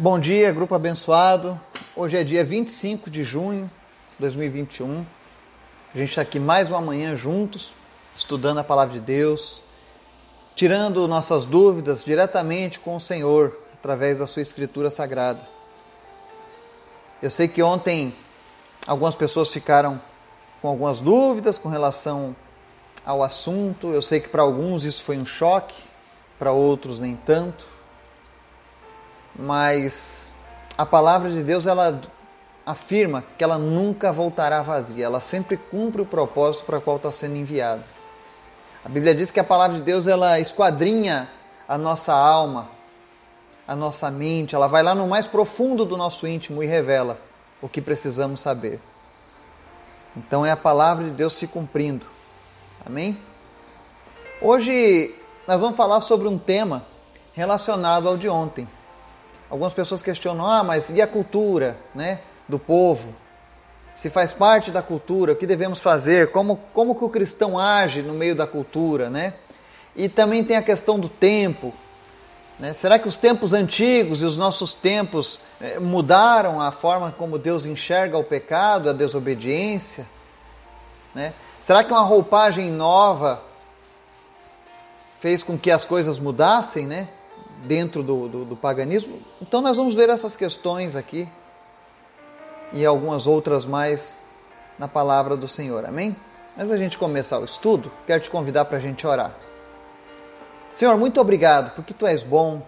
Bom dia, grupo abençoado. Hoje é dia 25 de junho de 2021. A gente está aqui mais uma manhã juntos, estudando a palavra de Deus, tirando nossas dúvidas diretamente com o Senhor, através da sua escritura sagrada. Eu sei que ontem algumas pessoas ficaram com algumas dúvidas com relação ao assunto. Eu sei que para alguns isso foi um choque, para outros nem tanto mas a palavra de Deus ela afirma que ela nunca voltará vazia, ela sempre cumpre o propósito para o qual está sendo enviada. A Bíblia diz que a palavra de Deus ela esquadrinha a nossa alma, a nossa mente, ela vai lá no mais profundo do nosso íntimo e revela o que precisamos saber. Então é a palavra de Deus se cumprindo. Amém? Hoje nós vamos falar sobre um tema relacionado ao de ontem. Algumas pessoas questionam, ah, mas e a cultura né, do povo? Se faz parte da cultura, o que devemos fazer? Como, como que o cristão age no meio da cultura? Né? E também tem a questão do tempo. Né? Será que os tempos antigos e os nossos tempos eh, mudaram a forma como Deus enxerga o pecado, a desobediência? Né? Será que uma roupagem nova fez com que as coisas mudassem, né? Dentro do, do, do paganismo. Então nós vamos ver essas questões aqui e algumas outras mais na palavra do Senhor. Amém? Antes da gente começar o estudo, quero te convidar para a gente orar. Senhor, muito obrigado, porque tu és bom.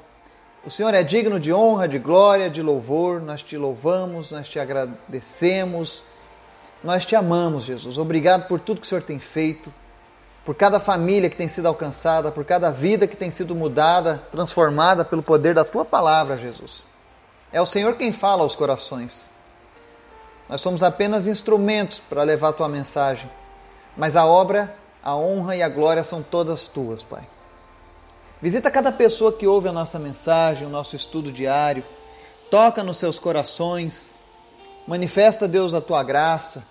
O Senhor é digno de honra, de glória, de louvor. Nós te louvamos, nós te agradecemos, nós te amamos, Jesus. Obrigado por tudo que o Senhor tem feito por cada família que tem sido alcançada, por cada vida que tem sido mudada, transformada pelo poder da tua palavra, Jesus. É o Senhor quem fala aos corações. Nós somos apenas instrumentos para levar a tua mensagem, mas a obra, a honra e a glória são todas tuas, Pai. Visita cada pessoa que ouve a nossa mensagem, o nosso estudo diário. Toca nos seus corações. Manifesta, Deus, a tua graça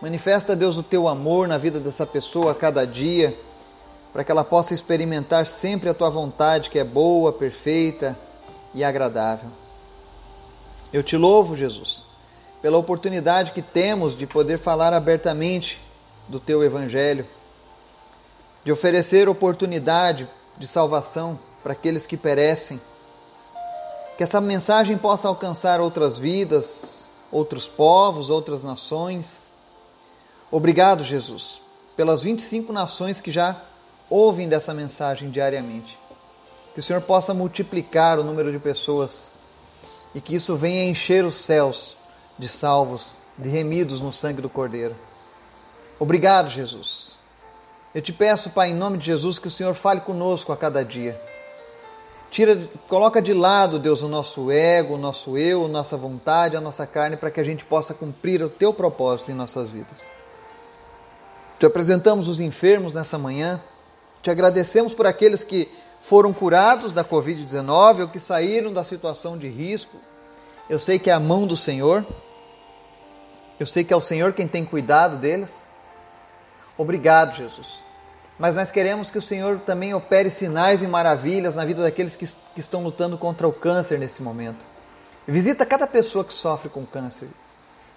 Manifesta, Deus, o teu amor na vida dessa pessoa a cada dia, para que ela possa experimentar sempre a tua vontade, que é boa, perfeita e agradável. Eu te louvo, Jesus, pela oportunidade que temos de poder falar abertamente do teu evangelho, de oferecer oportunidade de salvação para aqueles que perecem. Que essa mensagem possa alcançar outras vidas, outros povos, outras nações Obrigado, Jesus, pelas 25 nações que já ouvem dessa mensagem diariamente. Que o Senhor possa multiplicar o número de pessoas e que isso venha encher os céus de salvos, de remidos no sangue do Cordeiro. Obrigado, Jesus. Eu te peço, Pai, em nome de Jesus, que o Senhor fale conosco a cada dia. Tira, coloca de lado, Deus, o nosso ego, o nosso eu, a nossa vontade, a nossa carne, para que a gente possa cumprir o teu propósito em nossas vidas. Te apresentamos os enfermos nessa manhã. Te agradecemos por aqueles que foram curados da Covid-19 ou que saíram da situação de risco. Eu sei que é a mão do Senhor. Eu sei que é o Senhor quem tem cuidado deles. Obrigado, Jesus. Mas nós queremos que o Senhor também opere sinais e maravilhas na vida daqueles que, que estão lutando contra o câncer nesse momento. Visita cada pessoa que sofre com câncer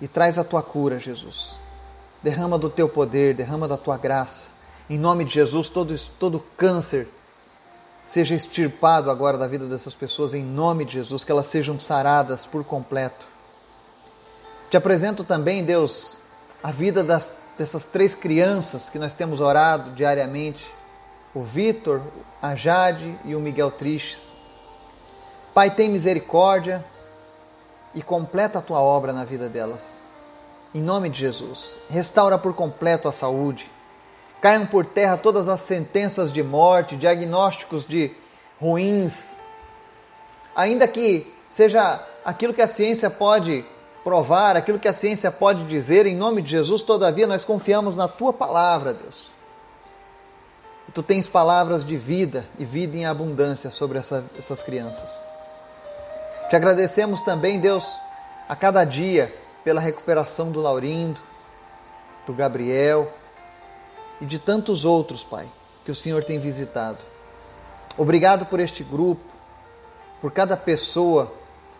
e traz a tua cura, Jesus. Derrama do teu poder, derrama da tua graça. Em nome de Jesus, todo, todo câncer seja extirpado agora da vida dessas pessoas, em nome de Jesus, que elas sejam saradas por completo. Te apresento também, Deus, a vida das, dessas três crianças que nós temos orado diariamente: o Vitor, a Jade e o Miguel Tristes. Pai, tem misericórdia e completa a tua obra na vida delas. Em nome de Jesus, restaura por completo a saúde. Caiam por terra todas as sentenças de morte, diagnósticos de ruins. Ainda que seja aquilo que a ciência pode provar, aquilo que a ciência pode dizer, em nome de Jesus, todavia nós confiamos na tua palavra, Deus. E tu tens palavras de vida e vida em abundância sobre essa, essas crianças. Te agradecemos também, Deus, a cada dia pela recuperação do Laurindo, do Gabriel e de tantos outros, Pai, que o Senhor tem visitado. Obrigado por este grupo, por cada pessoa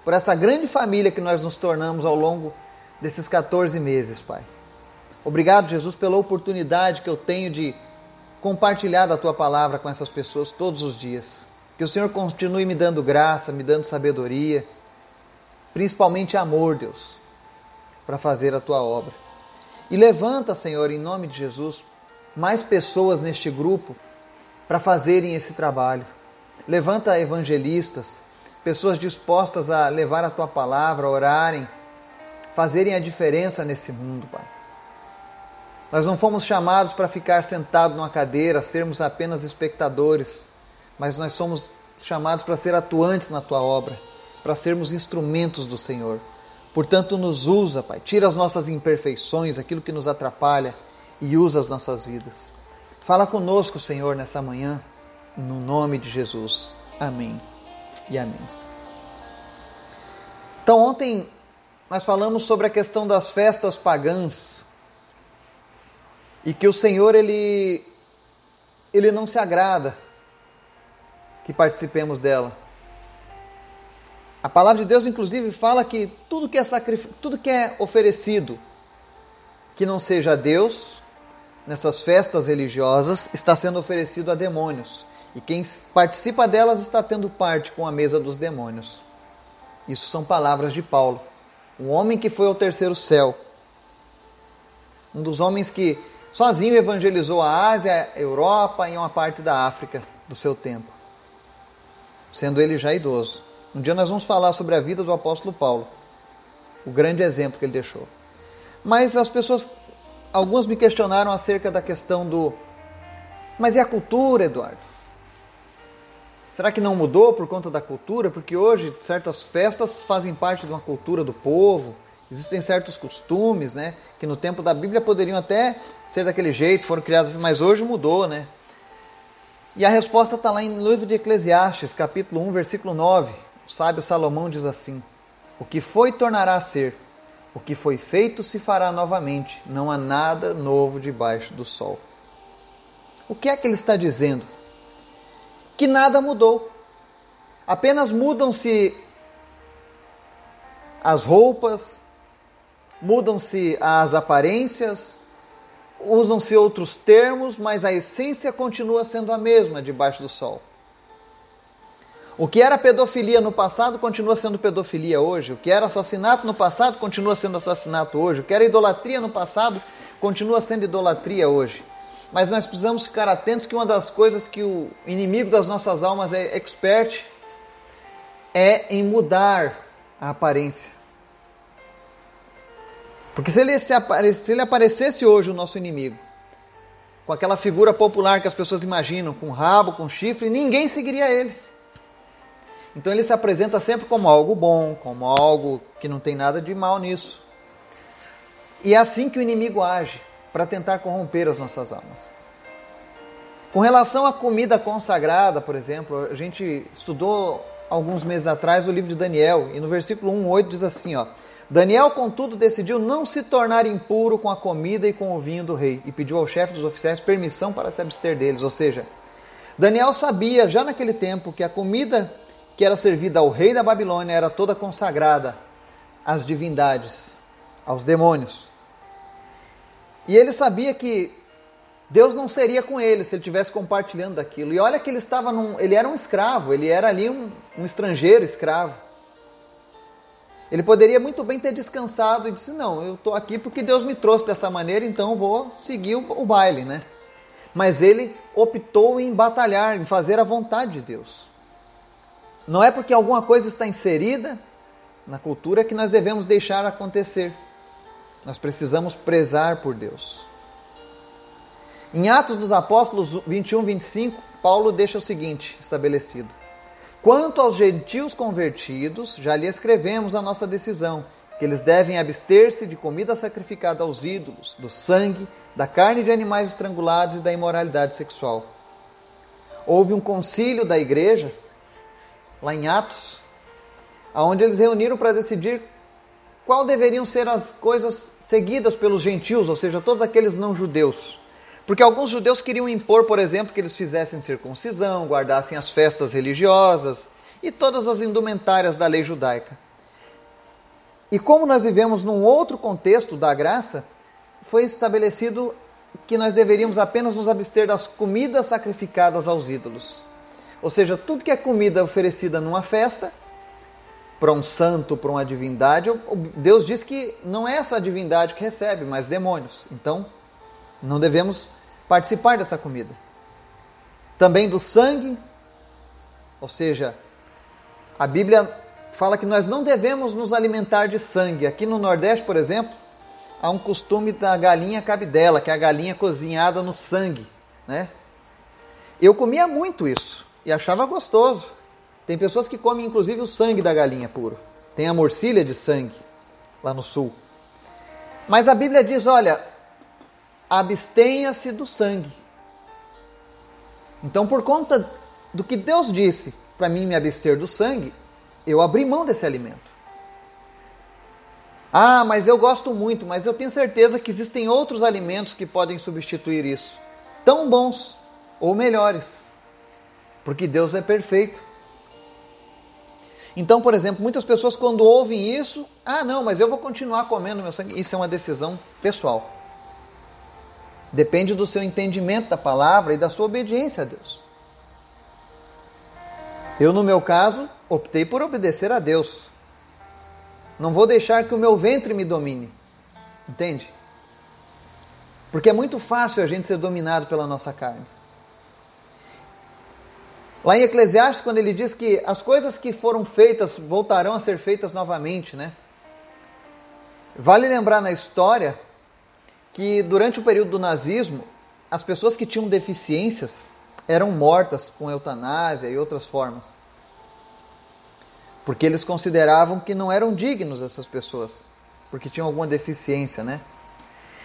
por essa grande família que nós nos tornamos ao longo desses 14 meses, Pai. Obrigado, Jesus, pela oportunidade que eu tenho de compartilhar da tua palavra com essas pessoas todos os dias. Que o Senhor continue me dando graça, me dando sabedoria, principalmente amor, Deus, para fazer a tua obra. E levanta, Senhor, em nome de Jesus, mais pessoas neste grupo para fazerem esse trabalho. Levanta evangelistas, pessoas dispostas a levar a tua palavra, a orarem, fazerem a diferença nesse mundo, Pai. Nós não fomos chamados para ficar sentados numa cadeira, sermos apenas espectadores, mas nós somos chamados para ser atuantes na tua obra, para sermos instrumentos do Senhor. Portanto, nos usa, Pai. Tira as nossas imperfeições, aquilo que nos atrapalha e usa as nossas vidas. Fala conosco, Senhor, nessa manhã, no nome de Jesus. Amém e amém. Então, ontem nós falamos sobre a questão das festas pagãs e que o Senhor ele ele não se agrada que participemos dela. A palavra de Deus inclusive fala que tudo que é sacrif... tudo que é oferecido que não seja a Deus nessas festas religiosas está sendo oferecido a demônios. E quem participa delas está tendo parte com a mesa dos demônios. Isso são palavras de Paulo, um homem que foi ao terceiro céu. Um dos homens que sozinho evangelizou a Ásia, a Europa e uma parte da África do seu tempo, sendo ele já idoso. Um dia nós vamos falar sobre a vida do apóstolo Paulo, o grande exemplo que ele deixou. Mas as pessoas, algumas me questionaram acerca da questão do. Mas e a cultura, Eduardo? Será que não mudou por conta da cultura? Porque hoje certas festas fazem parte de uma cultura do povo, existem certos costumes, né? Que no tempo da Bíblia poderiam até ser daquele jeito, foram criados, mas hoje mudou, né? E a resposta está lá em livro de Eclesiastes, capítulo 1, versículo 9. O sábio Salomão diz assim: O que foi tornará a ser, o que foi feito se fará novamente, não há nada novo debaixo do sol. O que é que ele está dizendo? que nada mudou. Apenas mudam-se as roupas, mudam-se as aparências, usam-se outros termos, mas a essência continua sendo a mesma debaixo do sol. O que era pedofilia no passado continua sendo pedofilia hoje. O que era assassinato no passado continua sendo assassinato hoje. O que era idolatria no passado continua sendo idolatria hoje. Mas nós precisamos ficar atentos que uma das coisas que o inimigo das nossas almas é expert é em mudar a aparência. Porque se ele, se, apare, se ele aparecesse hoje o nosso inimigo, com aquela figura popular que as pessoas imaginam, com rabo, com chifre, ninguém seguiria ele. Então ele se apresenta sempre como algo bom, como algo que não tem nada de mal nisso. E é assim que o inimigo age para tentar corromper as nossas almas. Com relação à comida consagrada, por exemplo, a gente estudou alguns meses atrás o livro de Daniel e no versículo 1:8 diz assim, ó: Daniel, contudo, decidiu não se tornar impuro com a comida e com o vinho do rei e pediu ao chefe dos oficiais permissão para se abster deles, ou seja, Daniel sabia já naquele tempo que a comida que era servida ao rei da Babilônia era toda consagrada às divindades, aos demônios. E ele sabia que Deus não seria com ele se ele estivesse compartilhando daquilo. E olha que ele estava num, ele era um escravo, ele era ali um, um estrangeiro escravo. Ele poderia muito bem ter descansado e disse: Não, eu estou aqui porque Deus me trouxe dessa maneira, então vou seguir o baile, né? Mas ele optou em batalhar, em fazer a vontade de Deus. Não é porque alguma coisa está inserida na cultura que nós devemos deixar acontecer. Nós precisamos prezar por Deus. Em Atos dos Apóstolos 21, 25, Paulo deixa o seguinte estabelecido: Quanto aos gentios convertidos, já lhe escrevemos a nossa decisão, que eles devem abster-se de comida sacrificada aos ídolos, do sangue, da carne de animais estrangulados e da imoralidade sexual. Houve um concílio da igreja, lá em Atos, onde eles reuniram para decidir qual deveriam ser as coisas seguidas pelos gentios, ou seja, todos aqueles não judeus. Porque alguns judeus queriam impor, por exemplo, que eles fizessem circuncisão, guardassem as festas religiosas e todas as indumentárias da lei judaica. E como nós vivemos num outro contexto da graça, foi estabelecido que nós deveríamos apenas nos abster das comidas sacrificadas aos ídolos. Ou seja, tudo que é comida oferecida numa festa, para um santo, para uma divindade, Deus diz que não é essa divindade que recebe, mas demônios. Então, não devemos participar dessa comida. Também do sangue, ou seja, a Bíblia fala que nós não devemos nos alimentar de sangue. Aqui no Nordeste, por exemplo, há um costume da galinha cabidela, que é a galinha cozinhada no sangue, né? Eu comia muito isso e achava gostoso. Tem pessoas que comem inclusive o sangue da galinha puro. Tem a morcilha de sangue lá no sul. Mas a Bíblia diz, olha, abstenha-se do sangue. Então, por conta do que Deus disse para mim me abster do sangue, eu abri mão desse alimento. Ah, mas eu gosto muito, mas eu tenho certeza que existem outros alimentos que podem substituir isso, tão bons ou melhores, porque Deus é perfeito. Então, por exemplo, muitas pessoas quando ouvem isso, ah, não, mas eu vou continuar comendo meu sangue. Isso é uma decisão pessoal. Depende do seu entendimento da palavra e da sua obediência a Deus. Eu, no meu caso, optei por obedecer a Deus. Não vou deixar que o meu ventre me domine. Entende? Porque é muito fácil a gente ser dominado pela nossa carne. Lá em Eclesiastes, quando ele diz que as coisas que foram feitas voltarão a ser feitas novamente, né? Vale lembrar na história que durante o período do nazismo, as pessoas que tinham deficiências eram mortas com eutanásia e outras formas porque eles consideravam que não eram dignos essas pessoas, porque tinham alguma deficiência, né?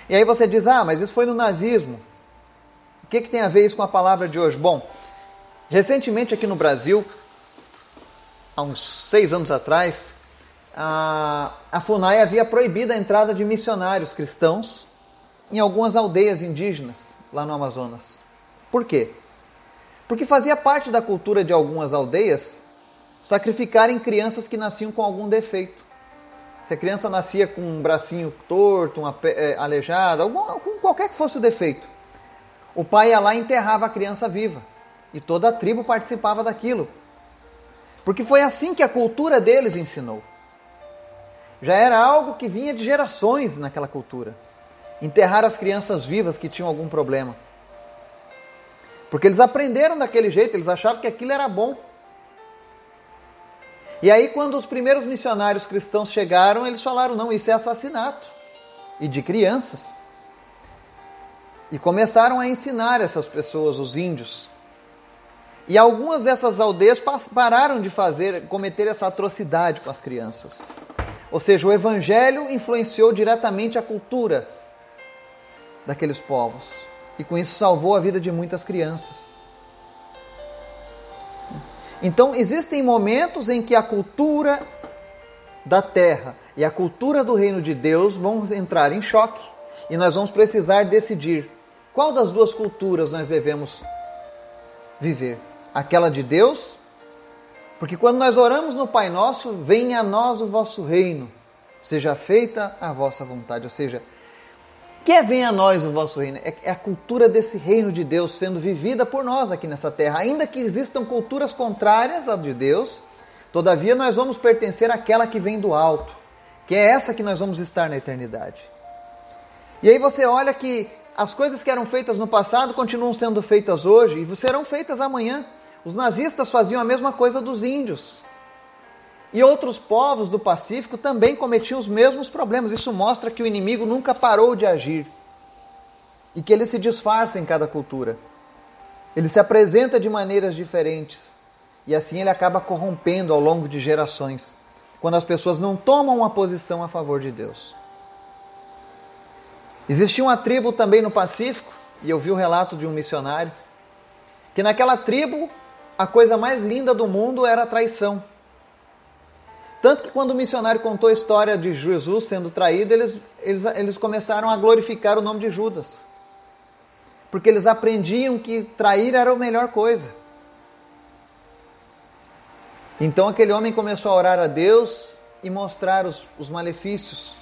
E aí você diz, ah, mas isso foi no nazismo. O que, que tem a ver isso com a palavra de hoje? Bom, recentemente aqui no Brasil, há uns seis anos atrás, a, FUNAI havia proibido a entrada de missionários cristãos em algumas aldeias indígenas lá no Amazonas. Por quê? Porque fazia parte da cultura de algumas aldeias sacrificarem crianças que nasciam com algum defeito. Se a criança nascia com um bracinho torto, uma, é, aleijada, algum, qualquer que fosse o defeito, o pai ia lá e enterrava a criança viva. E toda a tribo participava daquilo. Porque foi assim que a cultura deles ensinou. Já era algo que vinha de gerações naquela cultura. Enterrar as crianças vivas que tinham algum problema. Porque eles aprenderam daquele jeito, eles achavam que aquilo era bom. E aí, quando os primeiros missionários cristãos chegaram, eles falaram: não, isso é assassinato. E de crianças. E começaram a ensinar essas pessoas, os índios. E algumas dessas aldeias pararam de fazer, cometer essa atrocidade com as crianças. Ou seja, o evangelho influenciou diretamente a cultura daqueles povos. E com isso salvou a vida de muitas crianças. Então, existem momentos em que a cultura da terra e a cultura do reino de Deus vão entrar em choque e nós vamos precisar decidir qual das duas culturas nós devemos viver: aquela de Deus, porque quando nós oramos no Pai Nosso, venha a nós o vosso reino, seja feita a vossa vontade, ou seja, que venha a nós o vosso reino. É, é a cultura desse reino de Deus sendo vivida por nós aqui nessa terra. Ainda que existam culturas contrárias à de Deus, todavia nós vamos pertencer àquela que vem do alto, que é essa que nós vamos estar na eternidade. E aí você olha que as coisas que eram feitas no passado continuam sendo feitas hoje e serão feitas amanhã. Os nazistas faziam a mesma coisa dos índios. E outros povos do Pacífico também cometiam os mesmos problemas. Isso mostra que o inimigo nunca parou de agir e que ele se disfarça em cada cultura. Ele se apresenta de maneiras diferentes e assim ele acaba corrompendo ao longo de gerações, quando as pessoas não tomam uma posição a favor de Deus. Existia uma tribo também no Pacífico, e eu vi o relato de um missionário, que naquela tribo a coisa mais linda do mundo era a traição. Tanto que quando o missionário contou a história de Jesus sendo traído, eles, eles, eles começaram a glorificar o nome de Judas. Porque eles aprendiam que trair era a melhor coisa. Então aquele homem começou a orar a Deus e mostrar os, os malefícios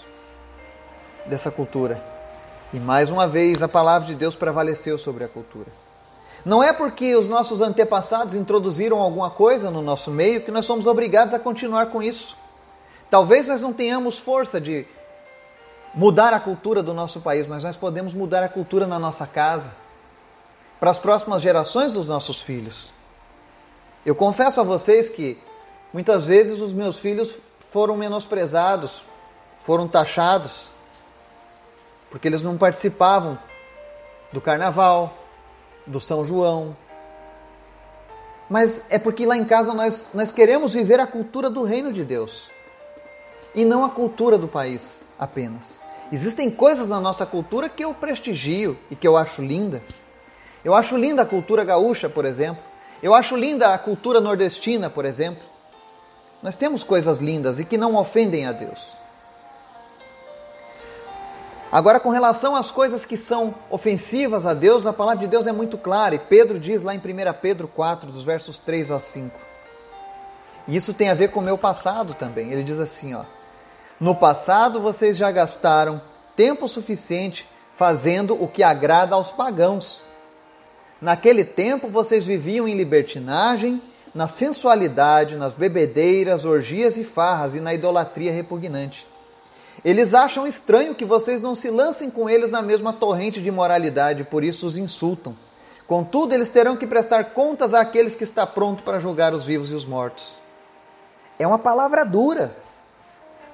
dessa cultura. E mais uma vez a palavra de Deus prevaleceu sobre a cultura. Não é porque os nossos antepassados introduziram alguma coisa no nosso meio que nós somos obrigados a continuar com isso. Talvez nós não tenhamos força de mudar a cultura do nosso país, mas nós podemos mudar a cultura na nossa casa, para as próximas gerações dos nossos filhos. Eu confesso a vocês que muitas vezes os meus filhos foram menosprezados, foram taxados, porque eles não participavam do carnaval, do São João. Mas é porque lá em casa nós, nós queremos viver a cultura do reino de Deus e não a cultura do país apenas. Existem coisas na nossa cultura que eu prestigio e que eu acho linda. Eu acho linda a cultura gaúcha, por exemplo. Eu acho linda a cultura nordestina, por exemplo. Nós temos coisas lindas e que não ofendem a Deus. Agora, com relação às coisas que são ofensivas a Deus, a palavra de Deus é muito clara, e Pedro diz lá em 1 Pedro 4, dos versos 3 a 5. E isso tem a ver com o meu passado também. Ele diz assim, ó: No passado vocês já gastaram tempo suficiente fazendo o que agrada aos pagãos. Naquele tempo vocês viviam em libertinagem, na sensualidade, nas bebedeiras, orgias e farras e na idolatria repugnante. Eles acham estranho que vocês não se lancem com eles na mesma torrente de moralidade, por isso os insultam. Contudo, eles terão que prestar contas àqueles que está pronto para julgar os vivos e os mortos. É uma palavra dura.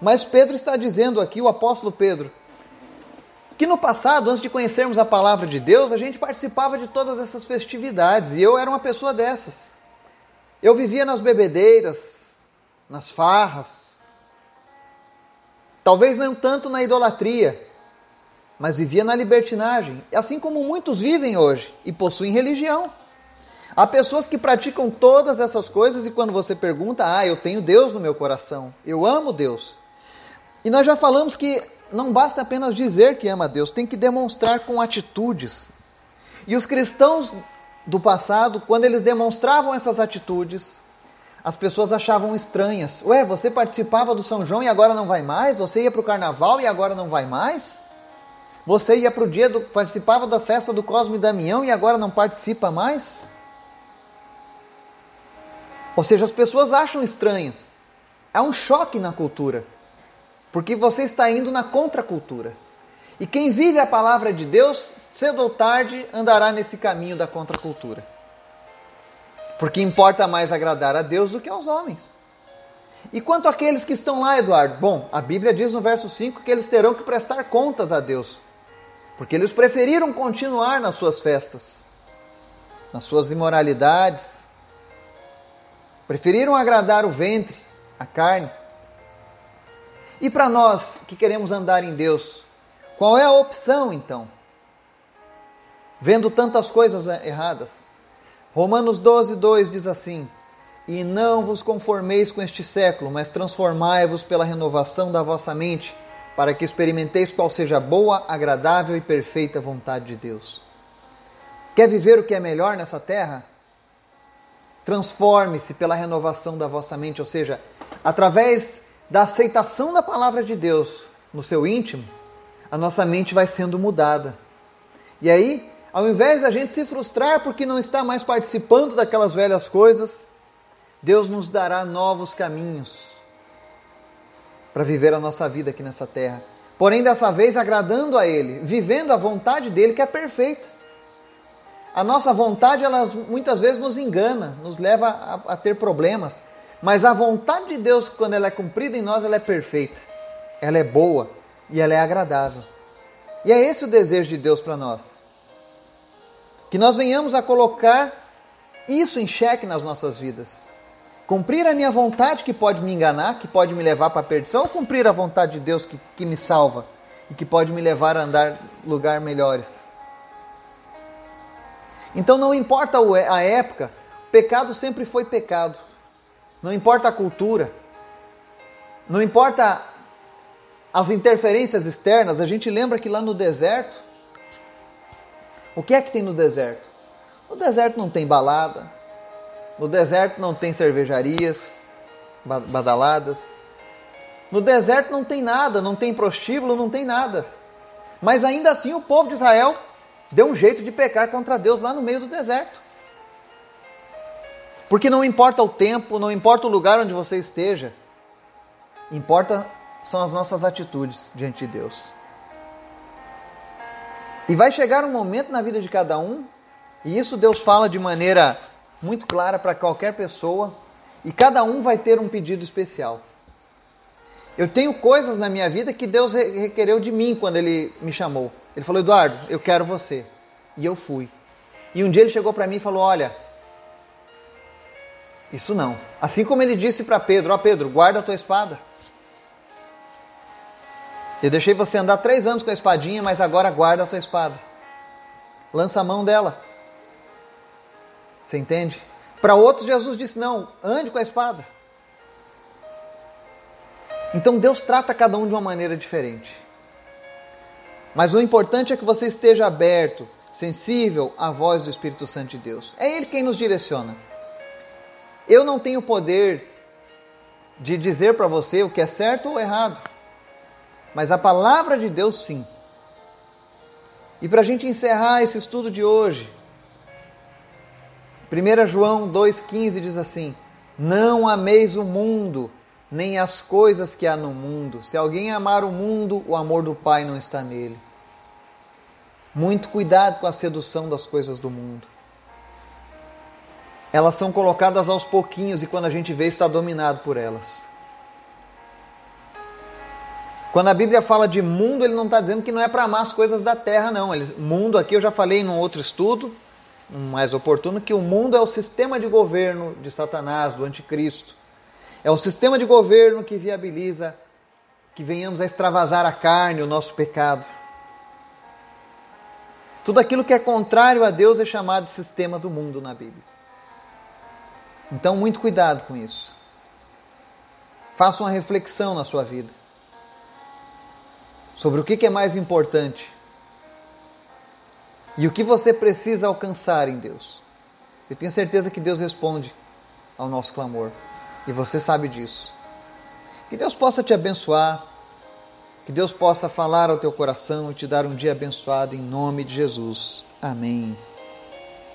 Mas Pedro está dizendo aqui, o apóstolo Pedro, que no passado, antes de conhecermos a palavra de Deus, a gente participava de todas essas festividades e eu era uma pessoa dessas. Eu vivia nas bebedeiras, nas farras, Talvez não tanto na idolatria, mas vivia na libertinagem, assim como muitos vivem hoje e possuem religião. Há pessoas que praticam todas essas coisas e quando você pergunta, ah, eu tenho Deus no meu coração, eu amo Deus. E nós já falamos que não basta apenas dizer que ama Deus, tem que demonstrar com atitudes. E os cristãos do passado, quando eles demonstravam essas atitudes, as pessoas achavam estranhas. Ué, você participava do São João e agora não vai mais? Você ia para o carnaval e agora não vai mais? Você ia para o dia do. participava da festa do Cosme e Damião e agora não participa mais? Ou seja, as pessoas acham estranho. É um choque na cultura. Porque você está indo na contracultura. E quem vive a palavra de Deus, cedo ou tarde, andará nesse caminho da contracultura. Porque importa mais agradar a Deus do que aos homens. E quanto àqueles que estão lá, Eduardo? Bom, a Bíblia diz no verso 5 que eles terão que prestar contas a Deus. Porque eles preferiram continuar nas suas festas, nas suas imoralidades. Preferiram agradar o ventre, a carne. E para nós que queremos andar em Deus, qual é a opção então? Vendo tantas coisas erradas. Romanos 12, 2 diz assim: E não vos conformeis com este século, mas transformai-vos pela renovação da vossa mente, para que experimenteis qual seja a boa, agradável e perfeita vontade de Deus. Quer viver o que é melhor nessa terra? Transforme-se pela renovação da vossa mente, ou seja, através da aceitação da palavra de Deus no seu íntimo, a nossa mente vai sendo mudada. E aí, ao invés da gente se frustrar porque não está mais participando daquelas velhas coisas, Deus nos dará novos caminhos para viver a nossa vida aqui nessa terra. Porém, dessa vez agradando a Ele, vivendo a vontade dele que é perfeita. A nossa vontade, ela muitas vezes nos engana, nos leva a, a ter problemas. Mas a vontade de Deus, quando ela é cumprida em nós, ela é perfeita. Ela é boa e ela é agradável. E é esse o desejo de Deus para nós que nós venhamos a colocar isso em xeque nas nossas vidas. Cumprir a minha vontade que pode me enganar, que pode me levar para a perdição, ou cumprir a vontade de Deus que, que me salva e que pode me levar a andar em lugares melhores. Então não importa a época, pecado sempre foi pecado. Não importa a cultura, não importa as interferências externas, a gente lembra que lá no deserto o que é que tem no deserto? No deserto não tem balada, no deserto não tem cervejarias badaladas, No deserto não tem nada, não tem prostíbulo, não tem nada. Mas ainda assim o povo de Israel deu um jeito de pecar contra Deus lá no meio do deserto. Porque não importa o tempo, não importa o lugar onde você esteja, importa são as nossas atitudes diante de Deus. E vai chegar um momento na vida de cada um, e isso Deus fala de maneira muito clara para qualquer pessoa, e cada um vai ter um pedido especial. Eu tenho coisas na minha vida que Deus requereu de mim quando Ele me chamou. Ele falou: Eduardo, eu quero você. E eu fui. E um dia ele chegou para mim e falou: Olha, isso não. Assim como ele disse para Pedro: Ó oh, Pedro, guarda a tua espada. Eu deixei você andar três anos com a espadinha, mas agora guarda a tua espada. Lança a mão dela. Você entende? Para outros, Jesus disse: Não, ande com a espada. Então Deus trata cada um de uma maneira diferente. Mas o importante é que você esteja aberto, sensível à voz do Espírito Santo de Deus. É Ele quem nos direciona. Eu não tenho poder de dizer para você o que é certo ou errado, mas a palavra de Deus sim. E para a gente encerrar esse estudo de hoje, 1 João 2,15 diz assim: Não ameis o mundo, nem as coisas que há no mundo. Se alguém amar o mundo, o amor do Pai não está nele. Muito cuidado com a sedução das coisas do mundo elas são colocadas aos pouquinhos e quando a gente vê está dominado por elas. Quando a Bíblia fala de mundo, ele não está dizendo que não é para amar as coisas da terra, não. Ele, mundo aqui eu já falei num outro estudo, mais oportuno, que o mundo é o sistema de governo de Satanás, do anticristo. É o sistema de governo que viabiliza que venhamos a extravasar a carne, o nosso pecado. Tudo aquilo que é contrário a Deus é chamado de sistema do mundo na Bíblia. Então, muito cuidado com isso. Faça uma reflexão na sua vida sobre o que é mais importante e o que você precisa alcançar em Deus. Eu tenho certeza que Deus responde ao nosso clamor e você sabe disso. Que Deus possa te abençoar, que Deus possa falar ao teu coração e te dar um dia abençoado em nome de Jesus. Amém.